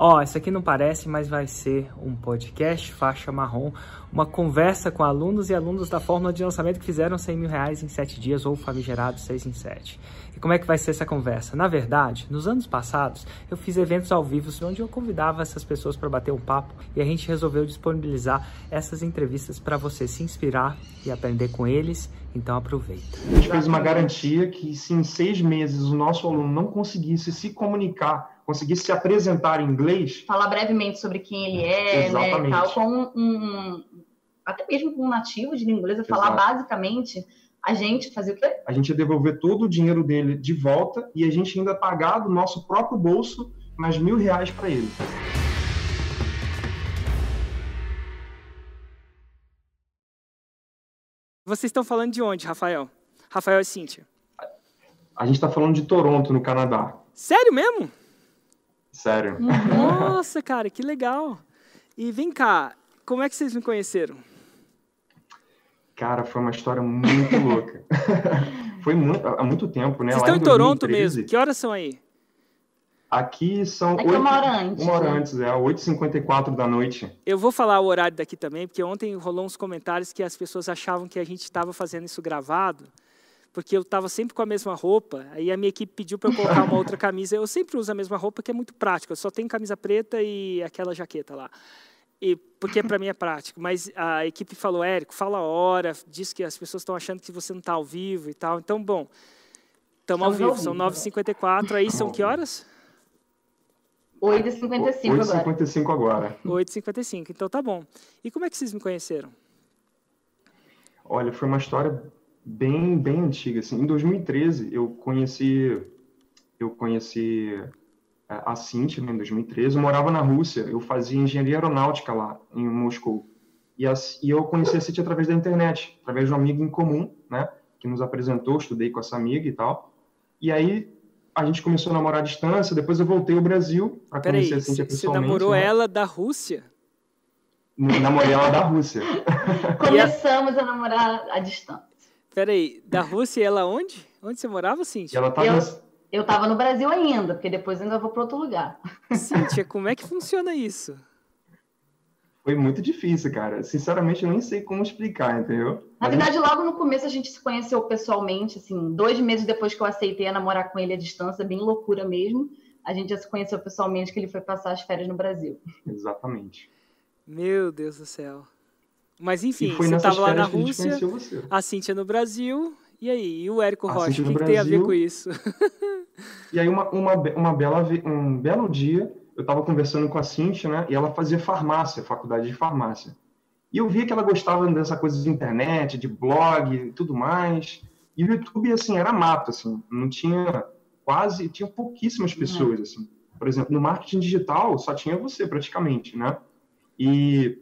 Ó, oh, isso aqui não parece, mas vai ser um podcast faixa marrom, uma conversa com alunos e alunos da fórmula de lançamento que fizeram 100 mil reais em 7 dias ou famigerados 6 em 7. E como é que vai ser essa conversa? Na verdade, nos anos passados, eu fiz eventos ao vivo onde eu convidava essas pessoas para bater um papo e a gente resolveu disponibilizar essas entrevistas para você se inspirar e aprender com eles. Então aproveita. A gente fez uma garantia que se em seis meses o nosso aluno não conseguisse se comunicar conseguisse se apresentar em inglês. Falar brevemente sobre quem ele é, Exatamente. né, tal, com um, um, até mesmo com um nativo de língua inglesa, falar basicamente, a gente fazer o quê? A gente ia devolver todo o dinheiro dele de volta e a gente ainda pagar do nosso próprio bolso mais mil reais para ele. Vocês estão falando de onde, Rafael? Rafael e Cíntia. A gente está falando de Toronto, no Canadá. Sério mesmo? Sério. Nossa, cara, que legal. E vem cá, como é que vocês me conheceram? Cara, foi uma história muito louca. foi muito, há muito tempo, né? Vocês Lá estão em, em Toronto mesmo. Que horas são aí? Aqui são. Aqui 8, é uma hora antes. Uma hora né? antes, é, 8h54 da noite. Eu vou falar o horário daqui também, porque ontem rolou uns comentários que as pessoas achavam que a gente estava fazendo isso gravado porque eu estava sempre com a mesma roupa. Aí a minha equipe pediu para eu colocar uma outra camisa. Eu sempre uso a mesma roupa, que é muito prática. Eu só tenho camisa preta e aquela jaqueta lá. E, porque para mim é prático. Mas a equipe falou, Érico, fala a hora, diz que as pessoas estão achando que você não está ao vivo e tal. Então, bom, estamos ao vivo, são 9h54. Aí são que horas? 8h55 agora. 8h55 agora. 8h55, então tá bom. E como é que vocês me conheceram? Olha, foi uma história bem, bem antiga. Assim. Em 2013, eu conheci, eu conheci é, a Cintia, né, em 2013. Eu morava na Rússia, eu fazia engenharia aeronáutica lá, em Moscou. E, a, e eu conheci a Cintia através da internet, através de um amigo em comum, né, que nos apresentou, estudei com essa amiga e tal. E aí a gente começou a namorar à distância, depois eu voltei ao Brasil para conhecer a Cintia pessoalmente. Você namorou né? ela da Rússia? Namorei ela da Rússia. Começamos a namorar à distância. Peraí, da Rússia ela onde? Onde você morava, Cíntia? Ela tava... eu, eu tava no Brasil ainda, porque depois ainda vou para outro lugar. Cíntia, como é que funciona isso? Foi muito difícil, cara. Sinceramente, eu nem sei como explicar, entendeu? Na verdade, logo no começo a gente se conheceu pessoalmente, assim, dois meses depois que eu aceitei a namorar com ele à distância, bem loucura mesmo. A gente já se conheceu pessoalmente, que ele foi passar as férias no Brasil. Exatamente. Meu Deus do céu. Mas enfim, você estava lá na Rússia, a, a Cíntia no Brasil, e aí? E o Érico Rocha, o que, que tem a ver com isso? e aí, uma, uma, uma bela, um belo dia, eu estava conversando com a Cíntia, né? E ela fazia farmácia, faculdade de farmácia. E eu via que ela gostava dessa coisa de internet, de blog e tudo mais. E o YouTube, assim, era mato, assim. Não tinha quase... Tinha pouquíssimas pessoas, assim. Por exemplo, no marketing digital, só tinha você, praticamente, né? E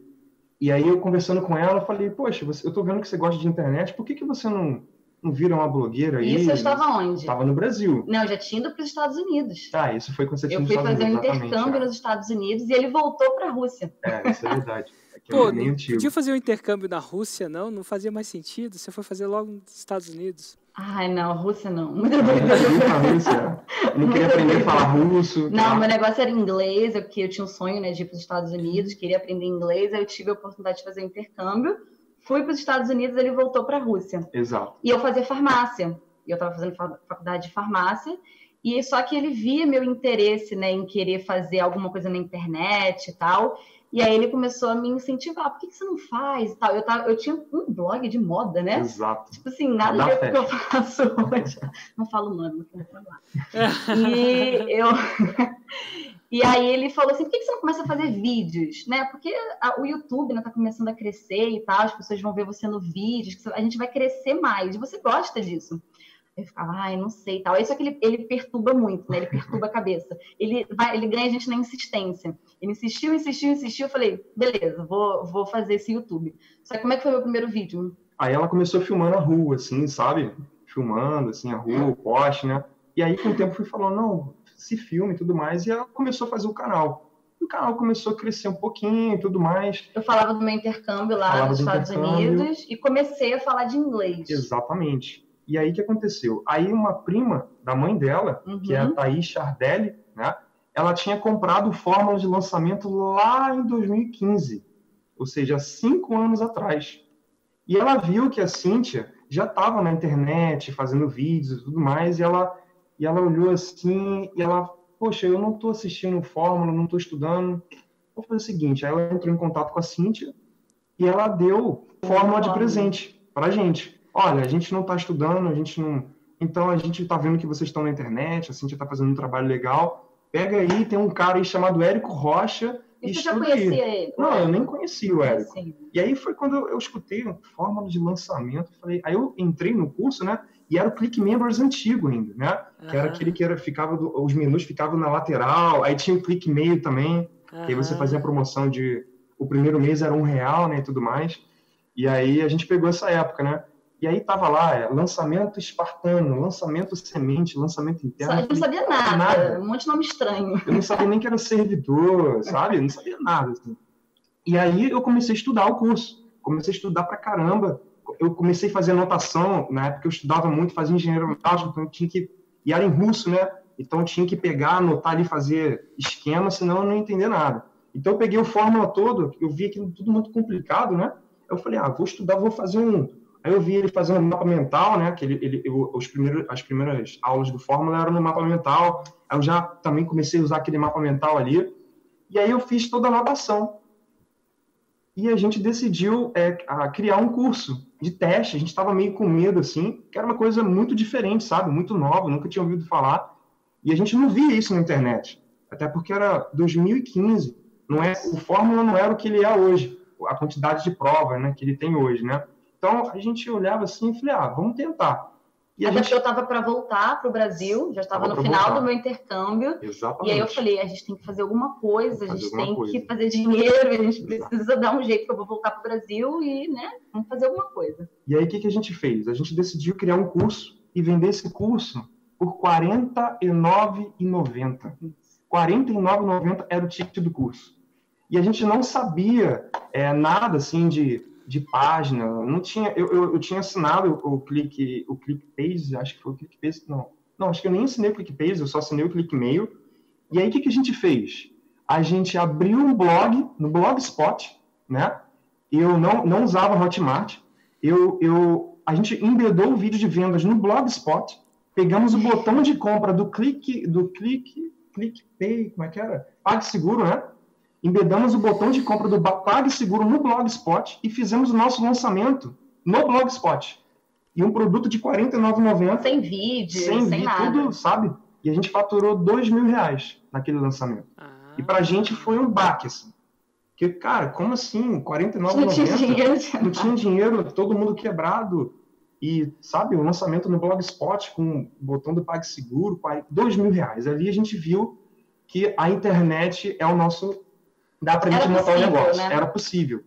e aí eu conversando com ela, falei, poxa, você, eu tô vendo que você gosta de internet, por que, que você não, não vira uma blogueira aí? Isso eu estava onde? Estava no Brasil. Não, eu já tinha ido para os Estados Unidos. Ah, isso foi quando você tinha Eu fui fazer um intercâmbio é. nos Estados Unidos e ele voltou para a Rússia. É, isso é verdade. É Pô, não podia fazer um intercâmbio na Rússia, não? Não fazia mais sentido. Você foi fazer logo nos Estados Unidos. Ai, não, Rússia não. Muito a Rússia. Eu não queria aprender a falar russo. Não, tá? meu negócio era inglês, porque eu tinha um sonho né, de ir para os Estados Unidos, queria aprender inglês, aí eu tive a oportunidade de fazer um intercâmbio. Fui para os Estados Unidos, ele voltou para a Rússia. Exato. E eu fazia farmácia. Eu estava fazendo faculdade de farmácia. E só que ele via meu interesse né, em querer fazer alguma coisa na internet e tal. E aí ele começou a me incentivar, por que, que você não faz e tal? Eu, tava, eu tinha um blog de moda, né? Exato. Tipo assim, nada a ver que eu faço hoje. Não falo o nome, não vou falar. E eu... E aí ele falou assim, por que, que você não começa a fazer vídeos, né? Porque a, o YouTube né, tá começando a crescer e tal, as pessoas vão ver você no vídeo, a gente vai crescer mais. E você gosta disso. Eu ficava, ai, não sei tal. Isso é que ele, ele perturba muito, né? Ele perturba a cabeça. Ele, vai, ele ganha a gente na insistência. Ele insistiu, insistiu, insistiu. Eu falei, beleza, vou, vou fazer esse YouTube. Só que como é que foi o meu primeiro vídeo? Aí ela começou filmando a rua, assim, sabe? Filmando, assim, a rua, o poste, né? E aí, com o tempo, fui falando, não, se filme e tudo mais. E ela começou a fazer o canal. o canal começou a crescer um pouquinho e tudo mais. Eu falava do meu intercâmbio lá falava nos Estados Unidos e comecei a falar de inglês. Exatamente. E aí o que aconteceu? Aí uma prima da mãe dela, uhum. que é a uhum. Thaís Chardelli, né? ela tinha comprado fórmula de lançamento lá em 2015, ou seja, cinco anos atrás. E ela viu que a Cíntia já estava na internet, fazendo vídeos e tudo mais, e ela, e ela olhou assim, e ela, poxa, eu não estou assistindo fórmula, não estou estudando, vou fazer o seguinte, aí ela entrou em contato com a Cíntia, e ela deu fórmula de presente para a gente. Olha, a gente não está estudando, a gente não... Então, a gente está vendo que vocês estão na internet, a Cíntia está fazendo um trabalho legal, pega aí, tem um cara aí chamado Érico Rocha, e você já conhecia aí. ele? Não, eu nem conhecia o Érico. E aí foi quando eu, eu escutei a fórmula de lançamento, falei, aí eu entrei no curso, né? E era o Click Members antigo ainda, né? Uhum. Que era aquele que era, ficava, do, os menus ficavam na lateral, aí tinha o Click Mail também, uhum. que aí você fazia a promoção de, o primeiro mês era um real, né, e tudo mais. E aí a gente pegou essa época, né? E aí tava lá, é, lançamento espartano, lançamento semente, lançamento interno. Eu não sabia nada, nada, um monte de nome estranho. Eu não sabia nem que era servidor, sabe? Eu não sabia nada. Assim. E aí eu comecei a estudar o curso. Comecei a estudar pra caramba. Eu comecei a fazer anotação, na época eu estudava muito, fazia engenheiro automático, então eu tinha que... E era em russo, né? Então eu tinha que pegar, anotar ali, fazer esquema, senão eu não entender nada. Então eu peguei o fórmula todo, eu vi aquilo tudo muito complicado, né? Eu falei, ah, vou estudar, vou fazer um Aí eu vi ele fazendo mapa mental, né? Que ele, ele, os primeiros, as primeiras aulas do Fórmula eram no mapa mental. Aí eu já também comecei a usar aquele mapa mental ali. E aí eu fiz toda a anotação. E a gente decidiu é, criar um curso de teste. A gente estava meio com medo, assim, que era uma coisa muito diferente, sabe? Muito nova, nunca tinha ouvido falar. E a gente não via isso na internet. Até porque era 2015. Não é, o Fórmula não era o que ele é hoje. A quantidade de provas né, que ele tem hoje, né? Então a gente olhava assim e falei, ah, vamos tentar. E a gente... eu estava para voltar para o Brasil, já estava no final voltar. do meu intercâmbio. Exatamente. E aí eu falei, a gente tem que fazer alguma coisa, a gente tem coisa. que fazer dinheiro, a gente precisa dar um jeito que eu vou voltar para o Brasil e, né, vamos fazer alguma coisa. E aí o que, que a gente fez? A gente decidiu criar um curso e vender esse curso por R$ 49,90. R$ 49,90 era o ticket do curso. E a gente não sabia é, nada assim de de página, não tinha, eu, eu, eu, tinha assinado o o click page, acho que foi o click page, não, não, acho que eu nem assinei o click page, eu só assinei o click mail. E aí o que, que a gente fez? A gente abriu um blog no Blogspot, né? Eu não, não usava Hotmart, eu, eu, a gente embedou o vídeo de vendas no Blogspot, pegamos o botão de compra do clique, do clique, click pay, como é que era? PagSeguro, né? Embedamos o botão de compra do PagSeguro no Blogspot e fizemos o nosso lançamento no Blogspot. E um produto de R$ 49,90. Sem vídeo, sem, sem vídeo, nada. tudo, sabe? E a gente faturou dois mil reais naquele lançamento. Ah. E pra gente foi um baque, assim. Porque, cara, como assim? R$ 49,90? Não tinha dinheiro. Não tinha dinheiro, todo mundo quebrado. E, sabe, o lançamento no Blogspot com o botão do PagSeguro, dois mil reais. Ali a gente viu que a internet é o nosso dá para a gente montar um negócio. Né? Era possível.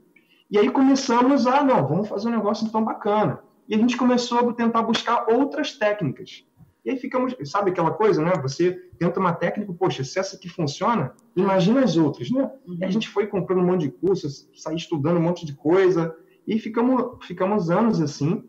E aí começamos a, não, vamos fazer um negócio então bacana. E a gente começou a tentar buscar outras técnicas. E aí ficamos, sabe aquela coisa, né? Você tenta uma técnica, poxa, se essa aqui funciona, imagina as outras, né? Uhum. E a gente foi comprando um monte de cursos, sair estudando um monte de coisa, e ficamos, ficamos anos assim.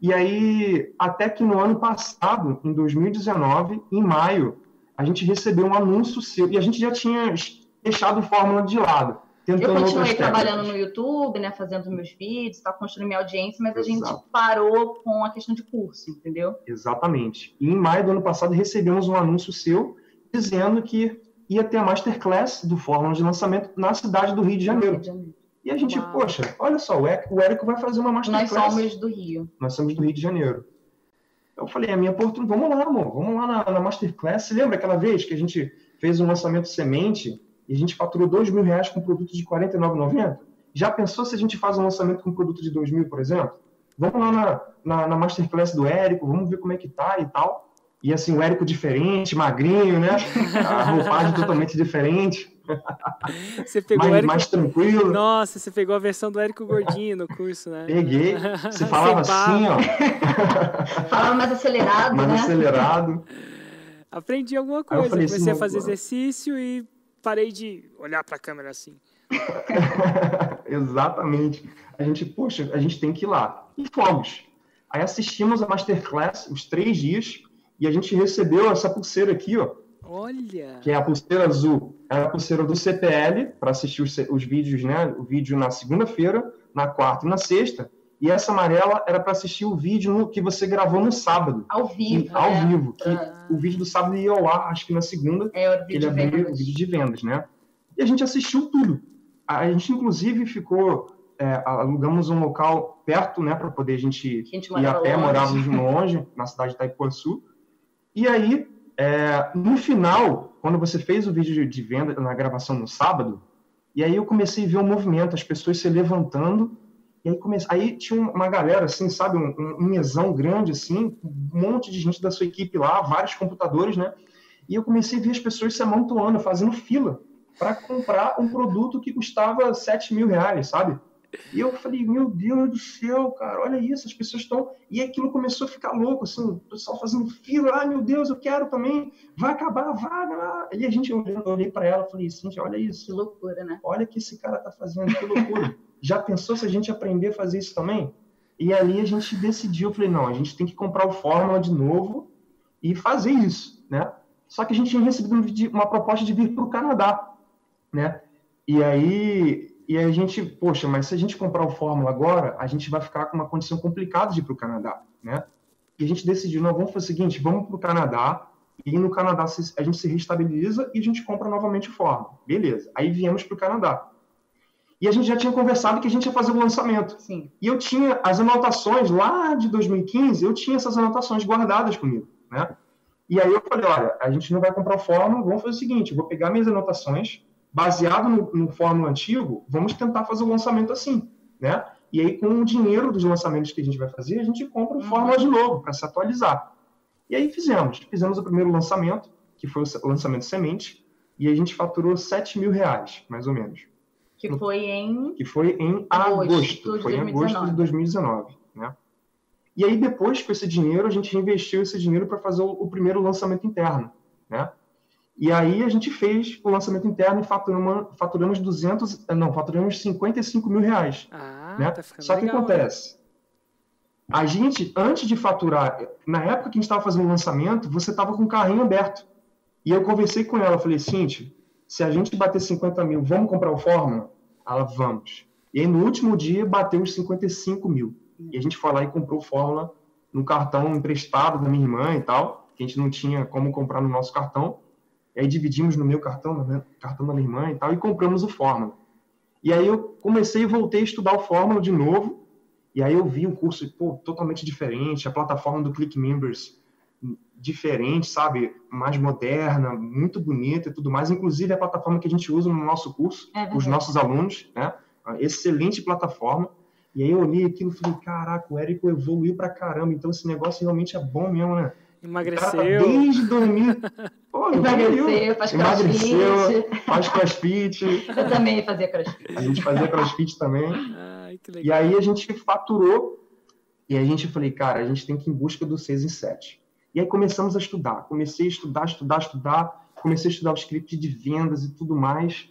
E aí, até que no ano passado, em 2019, em maio, a gente recebeu um anúncio seu, e a gente já tinha deixado Fórmula de lado. Eu continuei trabalhando no YouTube, né, fazendo meus vídeos, tá, construindo minha audiência, mas Exato. a gente parou com a questão de curso, entendeu? Exatamente. E em maio do ano passado recebemos um anúncio seu dizendo que ia ter a masterclass do Fórmula de lançamento na cidade do Rio de Janeiro. Rio de Janeiro. E a gente, Uau. poxa, olha só, o Érico vai fazer uma masterclass. Nós somos do Rio. Nós somos do Rio de Janeiro. Eu falei, a minha oportunidade, vamos lá, amor, vamos lá na, na masterclass. Você lembra aquela vez que a gente fez um lançamento semente e a gente faturou dois mil reais com produto de R$ 49,90, já pensou se a gente faz um lançamento com um produto de dois mil, por exemplo? Vamos lá na, na, na, Masterclass do Érico, vamos ver como é que tá e tal. E assim, o Érico diferente, magrinho, né? A roupagem totalmente diferente. Você pegou mais, Érico... mais tranquilo. Nossa, você pegou a versão do Érico Gordinho no curso, né? Peguei. Você falava assim, ó. Falava mais acelerado, mais né? Mais acelerado. Aprendi alguma coisa. Comecei assim, a fazer exercício e parei de olhar para a câmera assim. Exatamente. A gente, poxa, a gente tem que ir lá. E fomos. Aí assistimos a Masterclass os três dias e a gente recebeu essa pulseira aqui, ó. Olha! Que é a pulseira azul. É a pulseira do CPL, para assistir os, os, vídeos, né? O vídeo na segunda-feira, na quarta e na sexta. E essa amarela era para assistir o vídeo que você gravou no sábado. Ao vivo. E, ao é. vivo. Ah. O vídeo do sábado ia ao ar, acho que na segunda. É, o vídeo, ele abriu, o vídeo de vendas, né? E a gente assistiu tudo. A gente, inclusive, ficou. É, alugamos um local perto, né, para poder a gente, a gente ir até, morávamos longe, na cidade de Itaipuaçu. E aí, é, no final, quando você fez o vídeo de venda na gravação no sábado, e aí eu comecei a ver um movimento, as pessoas se levantando, e aí, comece... aí tinha uma galera, assim, sabe, um, um mesão grande, assim, um monte de gente da sua equipe lá, vários computadores, né? E eu comecei a ver as pessoas se amontoando, fazendo fila para comprar um produto que custava 7 mil reais, sabe? E eu falei, meu Deus do céu, cara, olha isso, as pessoas estão. E aquilo começou a ficar louco, assim, o pessoal fazendo fila, ai meu Deus, eu quero também, vai acabar a vaga. E a gente, eu olhei para ela falei, Cintia, olha isso. Que loucura, né? Olha o que esse cara tá fazendo, que loucura. Já pensou se a gente aprender a fazer isso também? E ali a gente decidiu, falei, não, a gente tem que comprar o Fórmula de novo e fazer isso, né? Só que a gente tinha recebido uma proposta de vir para o Canadá, né? E aí e a gente, poxa, mas se a gente comprar o Fórmula agora, a gente vai ficar com uma condição complicada de ir para o Canadá, né? E a gente decidiu, não, vamos fazer o seguinte, vamos para o Canadá, e no Canadá a gente se restabiliza e a gente compra novamente o Fórmula. Beleza. Aí viemos para o Canadá. E a gente já tinha conversado que a gente ia fazer o lançamento. Sim. E eu tinha as anotações lá de 2015, eu tinha essas anotações guardadas comigo, né? E aí eu falei, olha, a gente não vai comprar o Fórmula, vamos fazer o seguinte, eu vou pegar minhas anotações, baseado no, no Fórmula antigo, vamos tentar fazer o lançamento assim, né? E aí, com o dinheiro dos lançamentos que a gente vai fazer, a gente compra o Fórmula de novo, para se atualizar. E aí fizemos. Fizemos o primeiro lançamento, que foi o lançamento semente, e a gente faturou 7 mil reais, mais ou menos. Que foi em... Que foi em agosto. Foi em agosto de 2019, né? E aí, depois, com esse dinheiro, a gente investiu esse dinheiro para fazer o, o primeiro lançamento interno, né? E aí a gente fez o lançamento interno e faturamos, faturamos 200, não, faturamos 55 mil reais. Ah, né? tá Só que legal, acontece, a gente, antes de faturar, na época que a gente estava fazendo o lançamento, você estava com o carrinho aberto. E eu conversei com ela, falei, Cintia, se a gente bater 50 mil, vamos comprar o Fórmula? Ela, vamos. E aí no último dia bateu os 55 mil. E a gente foi lá e comprou o Fórmula no cartão emprestado da minha irmã e tal, que a gente não tinha como comprar no nosso cartão. E aí dividimos no meu cartão, no cartão da minha irmã e tal, e compramos o Fórmula. E aí eu comecei e voltei a estudar o Fórmula de novo, e aí eu vi um curso pô, totalmente diferente, a plataforma do Click Members diferente, sabe? Mais moderna, muito bonita e tudo mais. Inclusive a plataforma que a gente usa no nosso curso, é os nossos alunos, né? Excelente plataforma. E aí eu olhei aquilo e falei, caraca, o Érico evoluiu pra caramba, então esse negócio realmente é bom mesmo, né? Emagreceu. desde 2000. Pô, emagreceu, faz Emagreceu, crossfit. faz crossfit. Eu também fazia crossfit. A gente fazia crossfit também. Ai, que legal. E aí a gente faturou. E a gente falei, cara, a gente tem que ir em busca do 6 em 7. E aí começamos a estudar. Comecei a estudar, estudar, estudar. Comecei a estudar o script de vendas e tudo mais.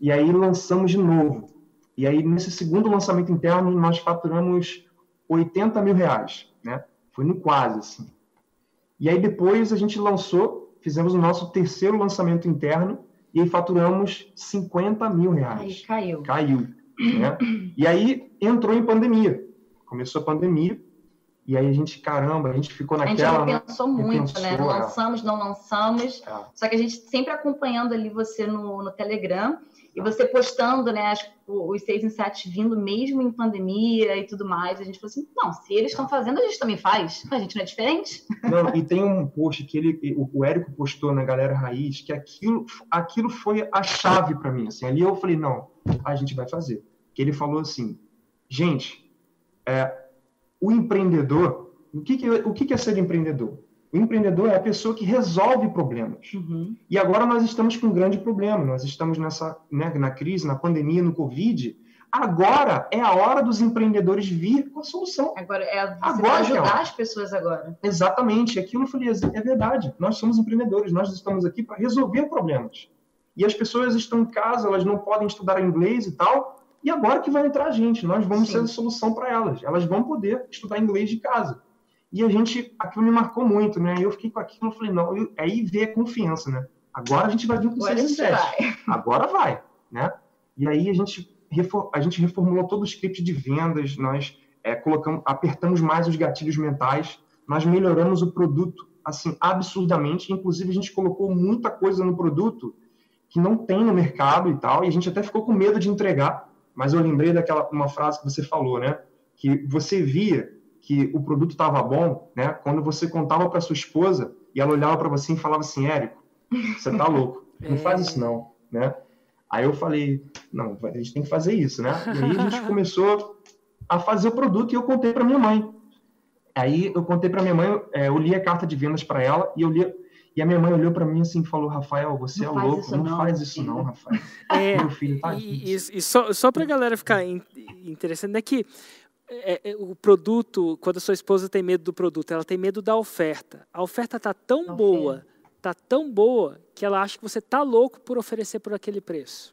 E aí lançamos de novo. E aí, nesse segundo lançamento interno, nós faturamos 80 mil reais. Né? Foi no quase, assim. E aí depois a gente lançou, fizemos o nosso terceiro lançamento interno e aí faturamos 50 mil reais. Aí caiu. Caiu. Né? E aí entrou em pandemia. Começou a pandemia. E aí a gente, caramba, a gente ficou naquela. A gente pensou muito, né? Não é. lançamos, não lançamos. É. Só que a gente sempre acompanhando ali você no, no Telegram. E você postando, né, as, os seis em sete vindo mesmo em pandemia e tudo mais, a gente falou assim, não, se eles estão fazendo, a gente também faz. A gente não é diferente. Não, e tem um post que ele, o, Érico postou na Galera Raiz, que aquilo, aquilo foi a chave para mim. Assim, ali eu falei, não, a gente vai fazer. Que ele falou assim, gente, é, o empreendedor, o que, que, o que, que é ser empreendedor? O empreendedor é a pessoa que resolve problemas. Uhum. E agora nós estamos com um grande problema. Nós estamos nessa, né, na crise, na pandemia, no Covid. Agora é a hora dos empreendedores vir com a solução. Agora é a, agora, ajudar é as pessoas agora. Exatamente. Aquilo eu falei, é verdade. Nós somos empreendedores. Nós estamos aqui para resolver problemas. E as pessoas estão em casa, elas não podem estudar inglês e tal. E agora que vai entrar a gente, nós vamos Sim. ser a solução para elas. Elas vão poder estudar inglês de casa. E a gente, aquilo me marcou muito, né? Eu fiquei com aquilo, falei, não, eu, aí veio a confiança, né? Agora a gente vai vir com o CSS7. Agora vai, né? E aí a gente, a gente reformulou todo o script de vendas, nós é, colocamos, apertamos mais os gatilhos mentais, nós melhoramos o produto, assim, absurdamente. Inclusive, a gente colocou muita coisa no produto que não tem no mercado e tal, e a gente até ficou com medo de entregar, mas eu lembrei daquela uma frase que você falou, né? Que você via que o produto estava bom, né? Quando você contava para sua esposa e ela olhava para você e falava assim, Érico, você tá louco, não faz isso não, né? Aí eu falei, não, a gente tem que fazer isso, né? E aí a gente começou a fazer o produto e eu contei para minha mãe. Aí eu contei para minha mãe, é, eu li a carta de vendas para ela e eu li e a minha mãe olhou para mim assim e falou: Rafael, você não é louco, não, não, faz isso não, Rafael. É, Meu filho tá E, e só, só para a galera ficar interessante, é que é, é, o produto, quando a sua esposa tem medo do produto, ela tem medo da oferta. A oferta está tão boa, está tão boa, que ela acha que você está louco por oferecer por aquele preço.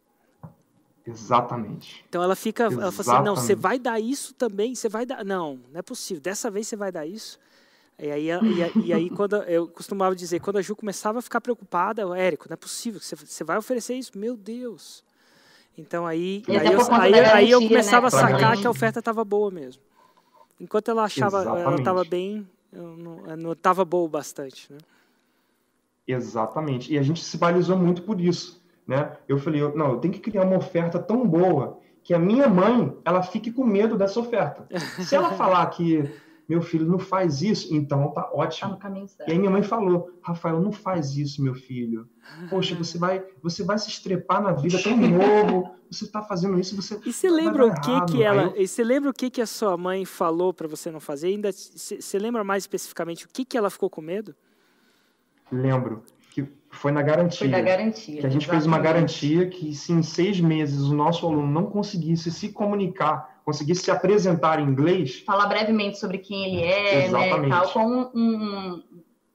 Exatamente. Então ela fica, Exatamente. ela fala assim, não, você vai dar isso também, você vai dar, não, não é possível, dessa vez você vai dar isso. E aí, e, e aí quando eu costumava dizer, quando a Ju começava a ficar preocupada, eu, Érico, não é possível, você, você vai oferecer isso, meu Deus. Então aí, aí eu, aí, aí, eu começava né? a sacar que a oferta estava boa mesmo. Enquanto ela achava, Exatamente. ela estava bem, não estava boa bastante, né? Exatamente. E a gente se balizou muito por isso né? Eu falei, não, eu tenho que criar uma oferta tão boa que a minha mãe, ela fique com medo dessa oferta. Se ela falar que meu filho não faz isso, então tá ótimo. Tá no caminho certo. E aí minha mãe falou, Rafael, não faz isso, meu filho. Poxa, você vai, você vai se estrepar na vida tão novo. Você está fazendo isso, você. E você lembra o que errado. que ela? Eu... E você lembra o que que a sua mãe falou para você não fazer? Ainda você lembra mais especificamente o que que ela ficou com medo? Lembro que foi na garantia. Foi na garantia. Que a gente exatamente. fez uma garantia que se em seis meses o nosso aluno não conseguisse se comunicar, conseguisse se apresentar em inglês... Falar brevemente sobre quem ele é, exatamente. né, tal, com um, um,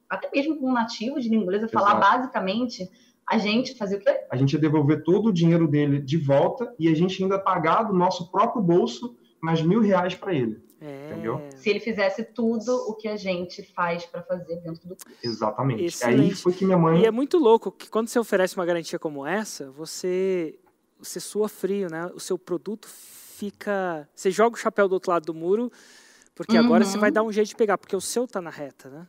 até mesmo com um nativo de língua inglesa, falar Exato. basicamente a gente fazer o quê? A gente ia devolver todo o dinheiro dele de volta e a gente ainda pagar do nosso próprio bolso mais mil reais para ele. É. Entendeu? Se ele fizesse tudo o que a gente faz para fazer dentro do curso. Exatamente. Excelente. Aí foi que minha mãe. E é muito louco que quando você oferece uma garantia como essa, você, você sua frio, né? O seu produto fica. Você joga o chapéu do outro lado do muro, porque uhum. agora você vai dar um jeito de pegar, porque o seu tá na reta, né?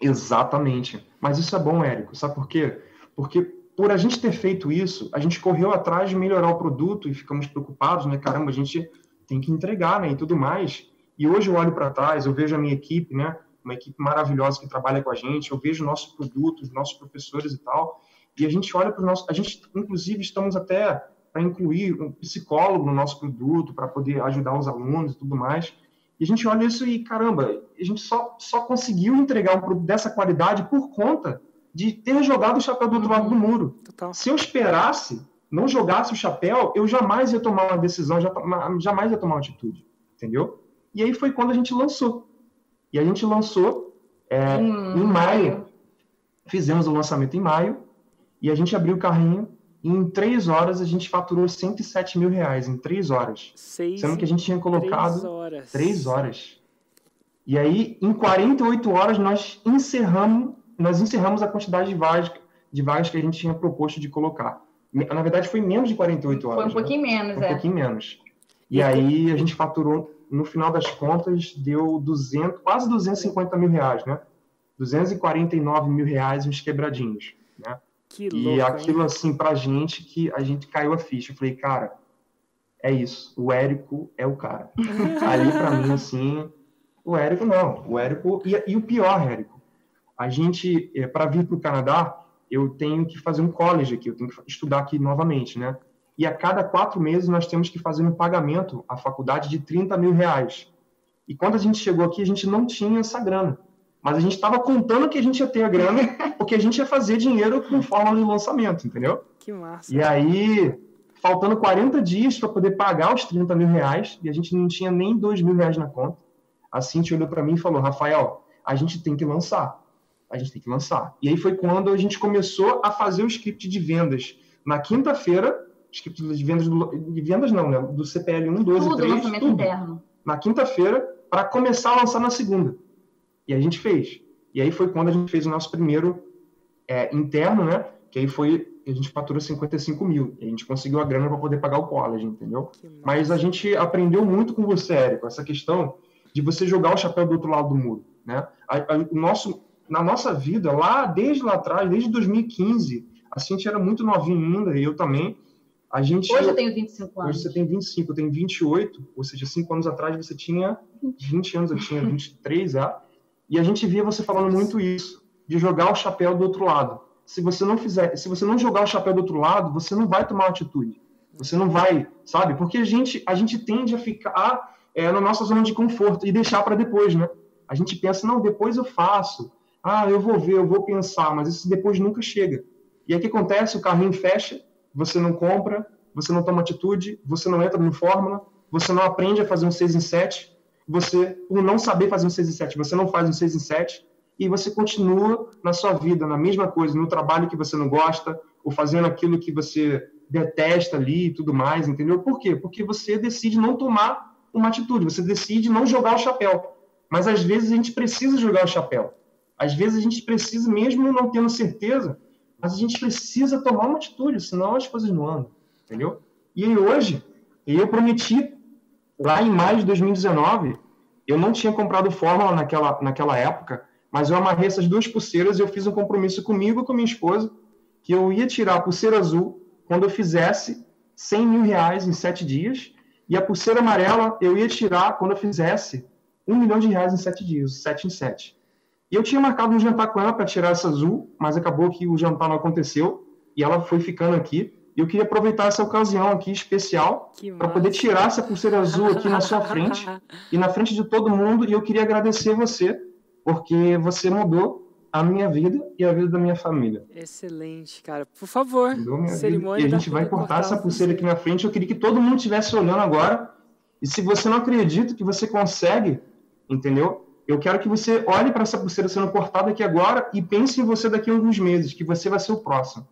Exatamente. Mas isso é bom, Érico. Sabe por quê? Porque por a gente ter feito isso, a gente correu atrás de melhorar o produto e ficamos preocupados, né? Caramba, a gente tem que entregar, né, e tudo mais. E hoje eu olho para trás, eu vejo a minha equipe, né, uma equipe maravilhosa que trabalha com a gente, eu vejo nossos produtos, nossos professores e tal, e a gente olha para o nosso, a gente inclusive estamos até para incluir um psicólogo no nosso produto para poder ajudar os alunos e tudo mais. E a gente olha isso e caramba, a gente só só conseguiu entregar um produto dessa qualidade por conta de ter jogado o chapéu do outro lado do muro. Total. Se eu esperasse não jogasse o chapéu, eu jamais ia tomar uma decisão, jamais ia tomar uma atitude, entendeu? E aí foi quando a gente lançou. E a gente lançou é, hum. em maio. Fizemos o lançamento em maio e a gente abriu o carrinho em três horas a gente faturou 107 mil reais, em três horas. Seis, sendo que a gente tinha colocado três horas. três horas. E aí, em 48 horas, nós encerramos, nós encerramos a quantidade de vagas, de vagas que a gente tinha proposto de colocar. Na verdade, foi menos de 48 horas. Foi um pouquinho né? menos, foi um é. pouquinho menos. E, e aí a gente faturou, no final das contas, deu 200, quase 250 mil reais, né? 249 mil reais uns quebradinhos, né? Que louco, e aquilo, hein? assim, pra gente, que a gente caiu a ficha. Eu falei, cara, é isso. O Érico é o cara. Ali, pra mim, assim, o Érico não. O Érico... E, e o pior, Érico, a gente, é, para vir para o Canadá, eu tenho que fazer um college aqui, eu tenho que estudar aqui novamente, né? E a cada quatro meses nós temos que fazer um pagamento à faculdade de 30 mil reais. E quando a gente chegou aqui, a gente não tinha essa grana. Mas a gente estava contando que a gente ia ter a grana, porque a gente ia fazer dinheiro com forma de lançamento, entendeu? Que massa. E aí, faltando 40 dias para poder pagar os 30 mil reais, e a gente não tinha nem 2 mil reais na conta, a Cintia olhou para mim e falou, Rafael, a gente tem que lançar a gente tem que lançar. E aí foi quando a gente começou a fazer o script de vendas. Na quinta-feira, script de vendas, do, de vendas não, né? Do CPL 1, 2 tudo, e 3. Lançamento tudo. interno. Na quinta-feira, para começar a lançar na segunda. E a gente fez. E aí foi quando a gente fez o nosso primeiro é, interno, né? Que aí foi, a gente faturou 55 mil. E a gente conseguiu a grana para poder pagar o college, entendeu? Mas a gente aprendeu muito com você, Érico, essa questão de você jogar o chapéu do outro lado do muro, né? A, a, o nosso, na nossa vida, lá, desde lá atrás, desde 2015, a Cintia era muito novinha ainda, e eu também, a gente... Hoje eu tenho 25 anos. Hoje você tem 25, eu tenho 28, ou seja, 5 anos atrás você tinha 20 anos, eu tinha 23 já. E a gente via você falando muito isso, de jogar o chapéu do outro lado. Se você não fizer, se você não jogar o chapéu do outro lado, você não vai tomar atitude. Você não vai, sabe? Porque a gente, a gente tende a ficar é, na nossa zona de conforto e deixar para depois, né? A gente pensa, não, depois eu faço. Ah, eu vou ver, eu vou pensar, mas isso depois nunca chega. E aí o que acontece? O carrinho fecha, você não compra, você não toma atitude, você não entra no Fórmula, você não aprende a fazer um 6 em 7, você, por não saber fazer um 6 em 7, você não faz um 6 em 7, e você continua na sua vida, na mesma coisa, no trabalho que você não gosta, ou fazendo aquilo que você detesta ali e tudo mais, entendeu? Por quê? Porque você decide não tomar uma atitude, você decide não jogar o chapéu. Mas às vezes a gente precisa jogar o chapéu. Às vezes a gente precisa, mesmo não tendo certeza, mas a gente precisa tomar uma atitude, senão as coisas não andam, entendeu? E hoje, eu prometi lá em maio de 2019, eu não tinha comprado fórmula naquela, naquela época, mas eu amarrei essas duas pulseiras e eu fiz um compromisso comigo e com minha esposa que eu ia tirar a pulseira azul quando eu fizesse 100 mil reais em sete dias e a pulseira amarela eu ia tirar quando eu fizesse um milhão de reais em sete dias, sete em sete. E eu tinha marcado um jantar com ela para tirar essa azul, mas acabou que o jantar não aconteceu e ela foi ficando aqui. E eu queria aproveitar essa ocasião aqui especial para poder tirar essa pulseira azul aqui na sua frente e na frente de todo mundo. E eu queria agradecer você, porque você mudou a minha vida e a vida da minha família. Excelente, cara. Por favor, cerimônia. E a gente vai cortar essa pulseira aqui na frente. Eu queria que todo mundo estivesse olhando agora. E se você não acredita que você consegue, entendeu? Eu quero que você olhe para essa pulseira sendo cortada aqui agora e pense em você daqui a alguns meses, que você vai ser o próximo.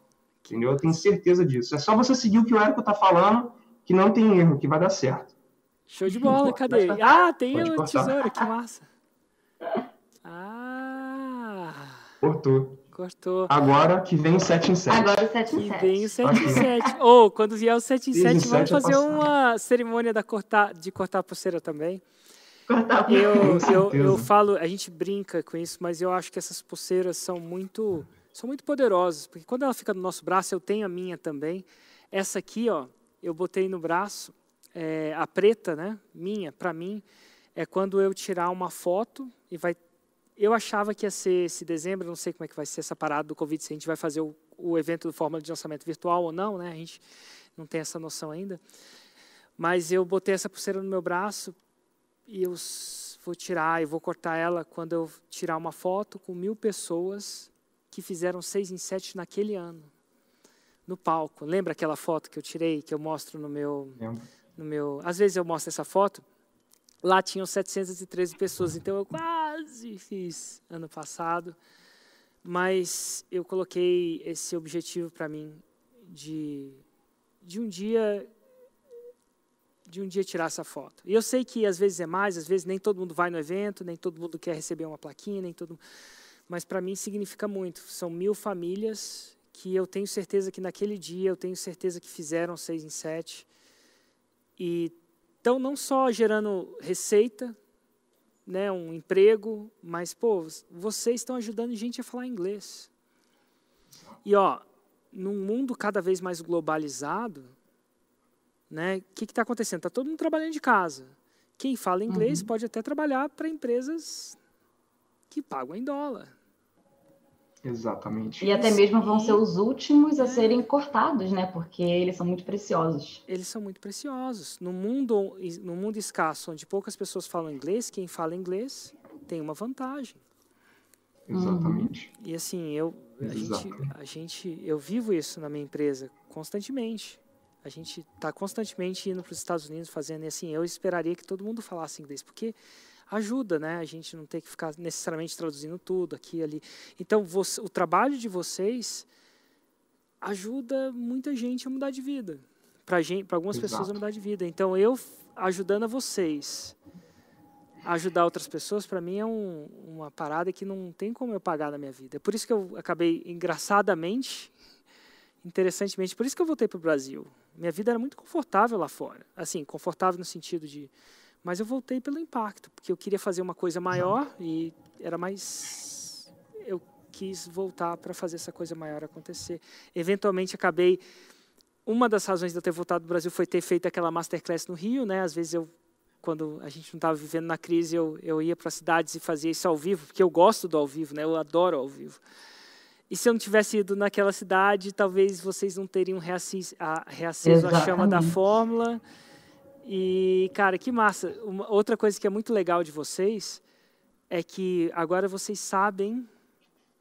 Entendeu? Eu tenho certeza disso. É só você seguir o que o Érico está falando, que não tem erro, que vai dar certo. Show de bola, cadê? Ah, tem o tesouro, que massa. Ah. Cortou. Cortou. Agora que vem o 7 em 7. Agora o 7 em 7. Que vem o 7 em 7. Ou, oh, quando vier o 7 em 7, vamos fazer uma cerimônia da cortar, de cortar a pulseira também. Cortar a pulseira. Eu, eu, eu falo, a gente brinca com isso, mas eu acho que essas pulseiras são muito são muito poderosas, porque quando ela fica no nosso braço, eu tenho a minha também. Essa aqui, ó, eu botei no braço, é, a preta, né, minha, para mim, é quando eu tirar uma foto e vai. Eu achava que ia ser esse dezembro, não sei como é que vai ser essa parada do Covid, se a gente vai fazer o, o evento do Fórmula de lançamento virtual ou não, né? A gente não tem essa noção ainda. Mas eu botei essa pulseira no meu braço e eu vou tirar e vou cortar ela quando eu tirar uma foto com mil pessoas que fizeram seis em sete naquele ano, no palco. Lembra aquela foto que eu tirei, que eu mostro no meu, no meu... Às vezes eu mostro essa foto. Lá tinham 713 pessoas, então eu quase fiz ano passado. Mas eu coloquei esse objetivo para mim de, de um dia de um dia tirar essa foto. E eu sei que às vezes é mais, às vezes nem todo mundo vai no evento, nem todo mundo quer receber uma plaquinha, nem todo mas para mim significa muito. São mil famílias que eu tenho certeza que naquele dia, eu tenho certeza que fizeram seis em sete. E estão não só gerando receita, né, um emprego, mas, pô, vocês estão ajudando gente a falar inglês. E, ó, num mundo cada vez mais globalizado, né, o que está acontecendo? Está todo mundo trabalhando de casa. Quem fala inglês uhum. pode até trabalhar para empresas que pagam em dólar. Exatamente. E até mesmo vão ser os últimos a é. serem cortados, né? Porque eles são muito preciosos. Eles são muito preciosos. No mundo, no mundo escasso, onde poucas pessoas falam inglês, quem fala inglês tem uma vantagem. Exatamente. E assim, eu, a gente, a gente, eu vivo isso na minha empresa constantemente. A gente está constantemente indo para os Estados Unidos fazendo, e assim, eu esperaria que todo mundo falasse inglês, porque ajuda, né? A gente não tem que ficar necessariamente traduzindo tudo aqui e ali. Então, você, o trabalho de vocês ajuda muita gente a mudar de vida. Para algumas Exato. pessoas a mudar de vida. Então, eu ajudando a vocês ajudar outras pessoas, para mim é um, uma parada que não tem como eu pagar na minha vida. É por isso que eu acabei, engraçadamente, interessantemente, por isso que eu voltei para o Brasil. Minha vida era muito confortável lá fora. Assim, confortável no sentido de. Mas eu voltei pelo impacto, porque eu queria fazer uma coisa maior e era mais. Eu quis voltar para fazer essa coisa maior acontecer. Eventualmente acabei. Uma das razões de eu ter voltado do Brasil foi ter feito aquela masterclass no Rio, né? Às vezes eu quando a gente não estava vivendo na crise, eu, eu ia para cidades e fazia isso ao vivo, porque eu gosto do ao vivo, né? Eu adoro ao vivo. E se eu não tivesse ido naquela cidade, talvez vocês não teriam reaceso a, reaceso a chama da fórmula. E, cara, que massa. Uma, outra coisa que é muito legal de vocês é que agora vocês sabem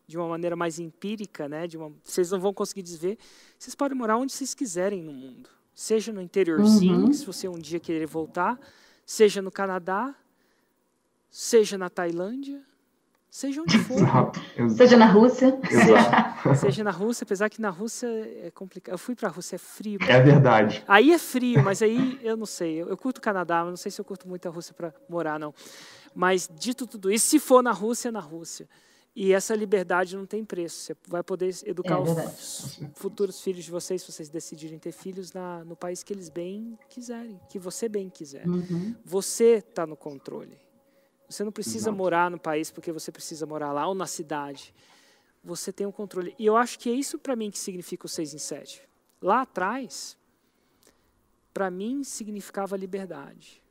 de uma maneira mais empírica, né? De uma, vocês não vão conseguir desver. Vocês podem morar onde vocês quiserem no mundo, seja no interiorzinho, uhum. se você um dia querer voltar, seja no Canadá, seja na Tailândia, seja onde for. Exato, exato. Seja na Rússia. Seja, seja, na Rússia, apesar que na Rússia é complicado. Eu fui para a Rússia, é frio. É verdade. Aí é frio, mas aí eu não sei. Eu, eu curto o Canadá, mas não sei se eu curto muito a Rússia para morar, não. Mas dito tudo isso, se for na Rússia, é na Rússia. E essa liberdade não tem preço. Você vai poder educar é os futuros filhos de vocês, se vocês decidirem ter filhos, na, no país que eles bem quiserem, que você bem quiser. Uhum. Você está no controle. Você não precisa Exato. morar no país porque você precisa morar lá ou na cidade. Você tem o um controle. E eu acho que é isso para mim que significa o 6 em 7. Lá atrás, para mim significava liberdade.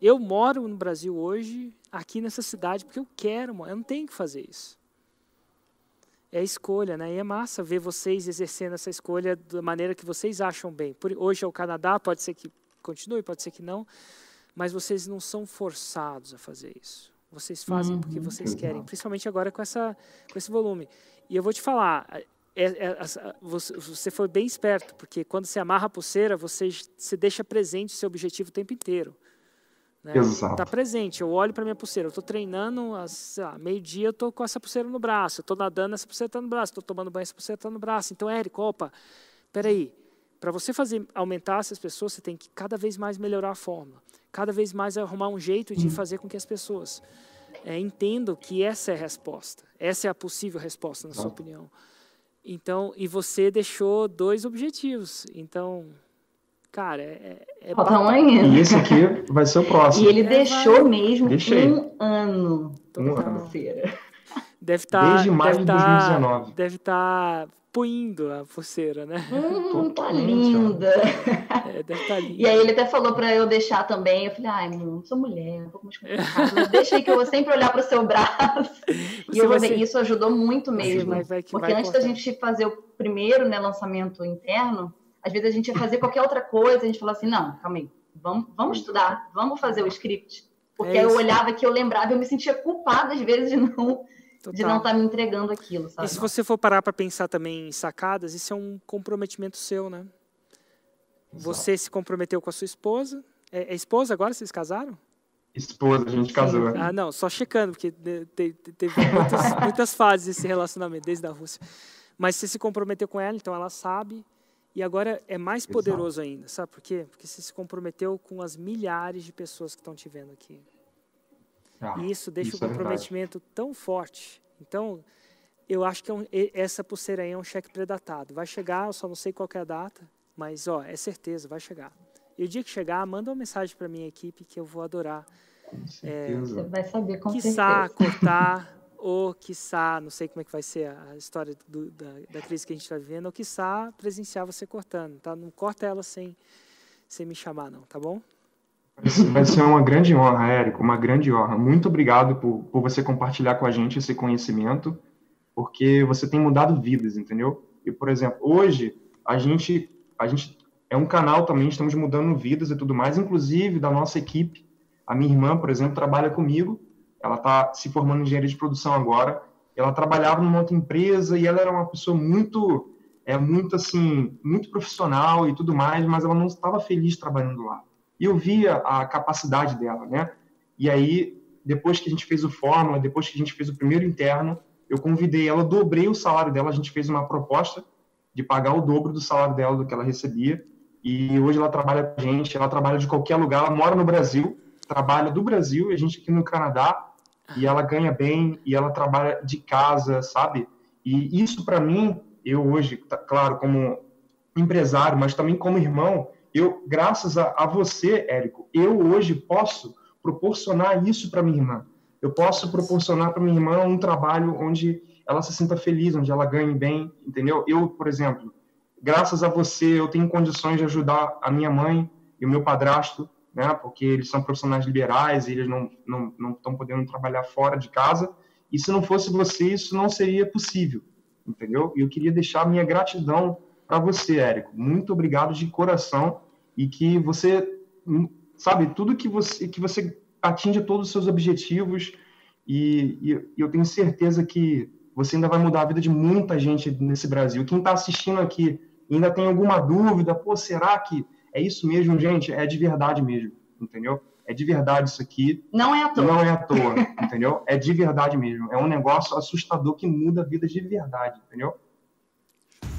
Eu moro no Brasil hoje, aqui nessa cidade, porque eu quero, eu não tenho que fazer isso. É escolha, né? E é massa ver vocês exercendo essa escolha da maneira que vocês acham bem. Por, hoje é o Canadá, pode ser que continue, pode ser que não, mas vocês não são forçados a fazer isso. Vocês fazem uhum, porque vocês exato. querem, principalmente agora com, essa, com esse volume. E eu vou te falar, é, é, você, você foi bem esperto, porque quando você amarra a pulseira, você, você deixa presente o seu objetivo o tempo inteiro. Né? Está presente. Eu olho para minha pulseira. Eu estou treinando, meio-dia eu estou com essa pulseira no braço. Eu estou nadando, essa pulseira está no braço. Estou tomando banho, essa pulseira está no braço. Então, Érico, opa, peraí. Para você fazer aumentar essas pessoas, você tem que cada vez mais melhorar a fórmula. Cada vez mais arrumar um jeito de fazer com que as pessoas é, entendam que essa é a resposta. Essa é a possível resposta, na sua opinião. Então, e você deixou dois objetivos. Então, Cara, é. é um ainda. E esse aqui vai ser o próximo. E ele é, deixou mesmo Deixei. um ano. Um ano. Deve estar. Tá, Desde maio de 2019. Tá, deve estar tá puindo a pulseira, né? Hum, tá linda. É, deve tá linda. E aí ele até falou para eu deixar também. Eu falei, ai, não sou mulher, um pouco mais complicado. Mas deixa aí que eu vou sempre olhar para o seu braço. Você e eu vou ver, isso ajudou muito mesmo. Vai, vai, porque antes cortar. da gente fazer o primeiro né, lançamento interno, às vezes a gente ia fazer qualquer outra coisa, a gente falava assim, não, calma aí, vamos, vamos estudar, vamos fazer o script. Porque é eu olhava que eu lembrava, eu me sentia culpada às vezes de não Total. de não estar tá me entregando aquilo, sabe? E se você for parar para pensar também em sacadas, isso é um comprometimento seu, né? Exato. Você se comprometeu com a sua esposa. É, é esposa agora? Vocês casaram? Esposa, a gente casou. Ah, não, só checando, porque teve muitas, muitas fases esse relacionamento, desde a Rússia. Mas você se comprometeu com ela, então ela sabe. E agora é mais poderoso Exato. ainda, sabe por quê? Porque você se comprometeu com as milhares de pessoas que estão te vendo aqui. Ah, e isso deixa isso o é comprometimento é tão forte. Então, eu acho que é um, essa pulseira aí é um cheque predatado. Vai chegar, eu só não sei qual é a data, mas ó, é certeza, vai chegar. E o dia que chegar, manda uma mensagem para minha equipe que eu vou adorar. Com certeza. É, Você vai saber com quiçá, certeza. cortar ou, quiçá, não sei como é que vai ser a história do, da, da, crise que a gente está vivendo, ou, quiçá, presenciar você cortando, tá? Não corta ela sem, sem me chamar, não, tá bom? Vai ser uma grande honra, Érico, uma grande honra. Muito obrigado por, por você compartilhar com a gente esse conhecimento, porque você tem mudado vidas, entendeu? E, por exemplo, hoje, a gente, a gente é um canal também, estamos mudando vidas e tudo mais, inclusive da nossa equipe. A minha irmã, por exemplo, trabalha comigo ela está se formando em engenharia de produção agora. Ela trabalhava numa outra empresa e ela era uma pessoa muito, é muito assim, muito profissional e tudo mais, mas ela não estava feliz trabalhando lá. E eu via a capacidade dela, né? E aí, depois que a gente fez o fórmula, depois que a gente fez o primeiro interno, eu convidei ela, dobrei o salário dela, a gente fez uma proposta de pagar o dobro do salário dela do que ela recebia. E hoje ela trabalha com a gente, ela trabalha de qualquer lugar, ela mora no Brasil, trabalha do Brasil, e a gente aqui no Canadá, e ela ganha bem, e ela trabalha de casa, sabe? E isso para mim, eu hoje, tá, claro, como empresário, mas também como irmão, eu, graças a, a você, Érico, eu hoje posso proporcionar isso para minha irmã. Eu posso proporcionar para minha irmã um trabalho onde ela se sinta feliz, onde ela ganhe bem, entendeu? Eu, por exemplo, graças a você, eu tenho condições de ajudar a minha mãe e o meu padrasto, né? Porque eles são profissionais liberais eles não não não estão podendo trabalhar fora de casa. E se não fosse você, isso não seria possível, entendeu? E eu queria deixar minha gratidão para você, Érico. Muito obrigado de coração e que você, sabe, tudo que você que você atinja todos os seus objetivos e, e eu tenho certeza que você ainda vai mudar a vida de muita gente nesse Brasil. Quem está assistindo aqui ainda tem alguma dúvida, pô, será que é isso mesmo, gente? É de verdade mesmo, entendeu? É de verdade isso aqui. Não é à toa. Não é à toa, entendeu? É de verdade mesmo. É um negócio assustador que muda a vida de verdade, entendeu?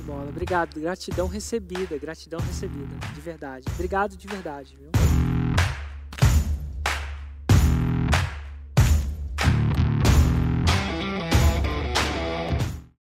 Bola. Obrigado. Gratidão recebida. Gratidão recebida. De verdade. Obrigado de verdade, viu?